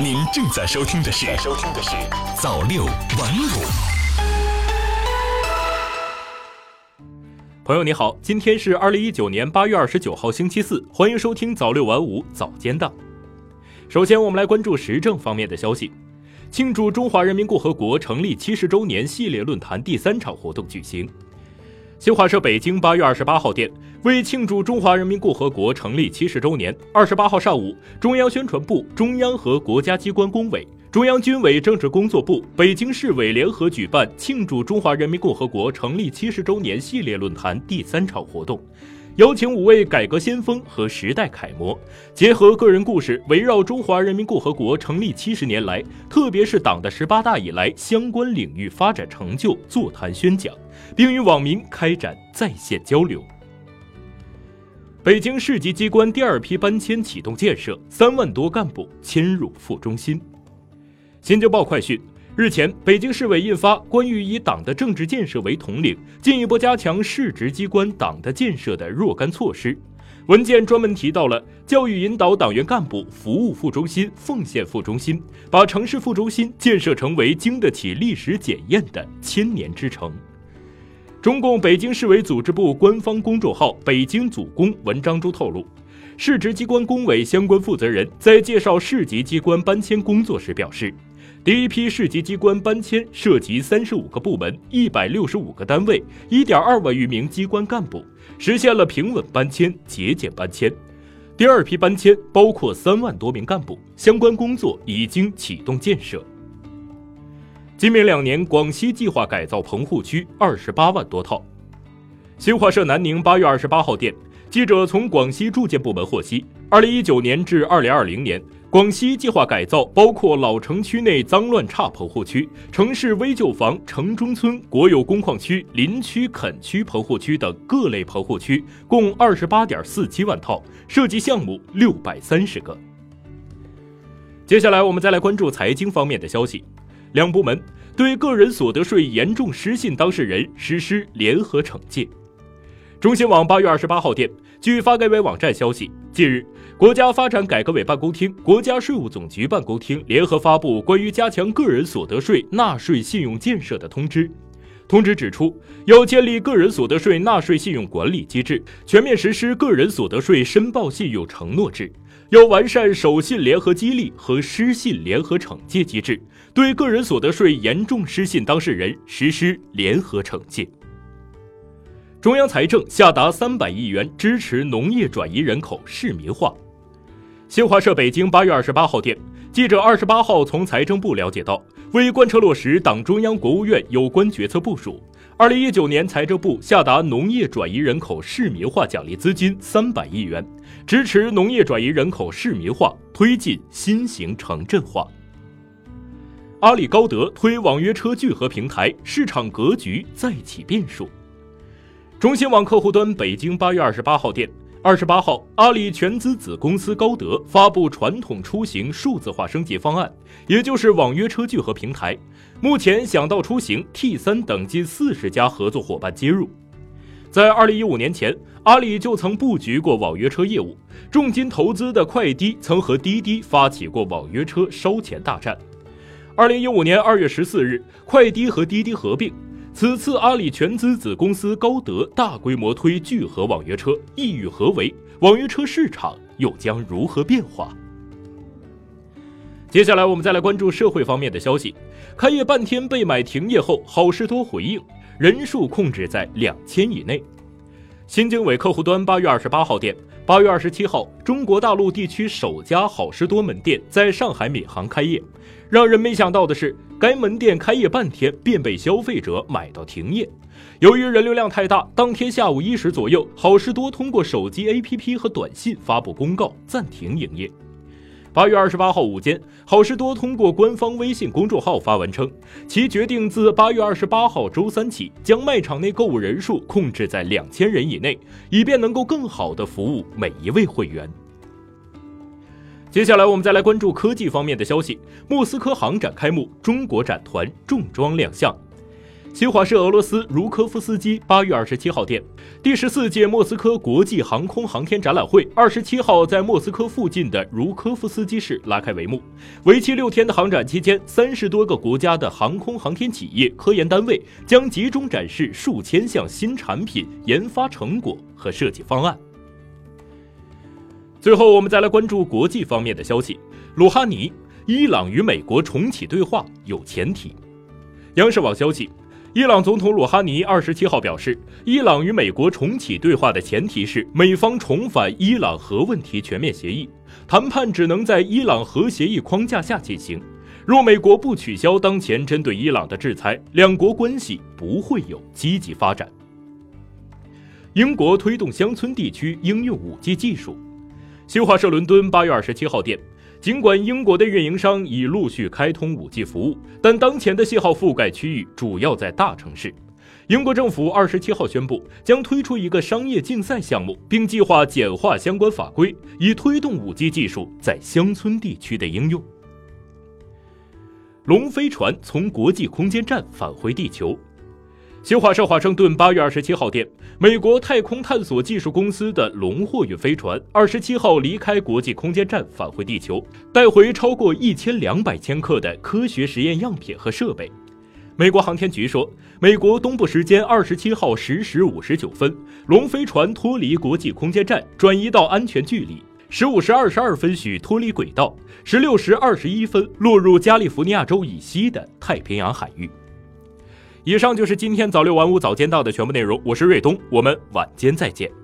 您正在收听的是《收听的是早六晚五》。朋友你好，今天是二零一九年八月二十九号星期四，欢迎收听早六晚五早间档。首先，我们来关注时政方面的消息。庆祝中华人民共和国成立七十周年系列论坛第三场活动举行。新华社北京八月二十八号电，为庆祝中华人民共和国成立七十周年，二十八号上午，中央宣传部、中央和国家机关工委、中央军委政治工作部、北京市委联合举办庆祝中华人民共和国成立七十周年系列论坛第三场活动。邀请五位改革先锋和时代楷模，结合个人故事，围绕中华人民共和国成立七十年来，特别是党的十八大以来相关领域发展成就座谈宣讲，并与网民开展在线交流。北京市级机关第二批搬迁启动建设，三万多干部迁入副中心。新京报快讯。日前，北京市委印发《关于以党的政治建设为统领，进一步加强市直机关党的建设的若干措施》。文件专门提到了教育引导党员干部服务副中心、奉献副中心，把城市副中心建设成为经得起历史检验的千年之城。中共北京市委组织部官方公众号“北京组工”文章中透露，市直机关工委相关负责人在介绍市级机关搬迁工作时表示。第一批市级机关搬迁涉及三十五个部门、一百六十五个单位、一点二万余名机关干部，实现了平稳搬迁、节俭搬迁。第二批搬迁包括三万多名干部，相关工作已经启动建设。今明两年，广西计划改造棚户区二十八万多套。新华社南宁八月二十八号电，记者从广西住建部门获悉，二零一九年至二零二零年。广西计划改造包括老城区内脏乱差棚户区、城市危旧房、城中村、国有工矿区、林区垦区棚户区等各类棚户区，共二十八点四七万套，涉及项目六百三十个。接下来，我们再来关注财经方面的消息。两部门对个人所得税严重失信当事人实施联合惩戒。中新网八月二十八号电，据发改委网站消息，近日。国家发展改革委办公厅、国家税务总局办公厅联合发布关于加强个人所得税纳税信用建设的通知。通知指出，要建立个人所得税纳税信用管理机制，全面实施个人所得税申报信用承诺制；要完善守信联合激励和失信联合惩戒机制，对个人所得税严重失信当事人实施联合惩戒。中央财政下达三百亿元支持农业转移人口市民化。新华社北京八月二十八号电，记者二十八号从财政部了解到，为贯彻落实党中央、国务院有关决策部署，二零一九年财政部下达农业转移人口市民化奖励资金三百亿元，支持农业转移人口市民化，推进新型城镇化。阿里高德推网约车聚合平台，市场格局再起变数。中新网客户端北京八月二十八号电。二十八号，阿里全资子公司高德发布传统出行数字化升级方案，也就是网约车聚合平台。目前，想到出行、T 三等近四十家合作伙伴接入。在二零一五年前，阿里就曾布局过网约车业务，重金投资的快滴曾和滴滴发起过网约车烧钱大战。二零一五年二月十四日，快滴和滴滴合并。此次阿里全资子公司高德大规模推聚合网约车，意欲何为？网约车市场又将如何变化？接下来我们再来关注社会方面的消息。开业半天被买停业后，好事多回应，人数控制在两千以内。新经纬客户端八月二十八号电，八月二十七号，中国大陆地区首家好事多门店在上海闵行开业。让人没想到的是，该门店开业半天便被消费者买到停业。由于人流量太大，当天下午一时左右，好事多通过手机 APP 和短信发布公告，暂停营业。八月二十八号午间，好事多通过官方微信公众号发文称，其决定自八月二十八号周三起，将卖场内购物人数控制在两千人以内，以便能够更好的服务每一位会员。接下来，我们再来关注科技方面的消息。莫斯科航展开幕，中国展团重装亮相。新华社俄罗斯茹科夫斯基八月二十七号电，第十四届莫斯科国际航空航天展览会二十七号在莫斯科附近的茹科夫斯基市拉开帷幕。为期六天的航展期间，三十多个国家的航空航天企业、科研单位将集中展示数千项新产品研发成果和设计方案。最后，我们再来关注国际方面的消息。鲁哈尼，伊朗与美国重启对话有前提。央视网消息。伊朗总统鲁哈尼二十七号表示，伊朗与美国重启对话的前提是美方重返伊朗核问题全面协议，谈判只能在伊朗核协议框架下进行。若美国不取消当前针对伊朗的制裁，两国关系不会有积极发展。英国推动乡村地区应用五 G 技术。新华社伦敦八月二十七号电。尽管英国的运营商已陆续开通 5G 服务，但当前的信号覆盖区域主要在大城市。英国政府二十七号宣布，将推出一个商业竞赛项目，并计划简化相关法规，以推动 5G 技术在乡村地区的应用。龙飞船从国际空间站返回地球。新华社华盛顿八月二十七号电，美国太空探索技术公司的龙货运飞船二十七号离开国际空间站返回地球，带回超过一千两百千克的科学实验样品和设备。美国航天局说，美国东部时间二十七号十时五十九分，龙飞船脱离国际空间站，转移到安全距离；十五时二十二分许脱离轨道，十六时二十一分落入加利福尼亚州以西的太平洋海域。以上就是今天早六晚五早间到的全部内容，我是瑞东，我们晚间再见。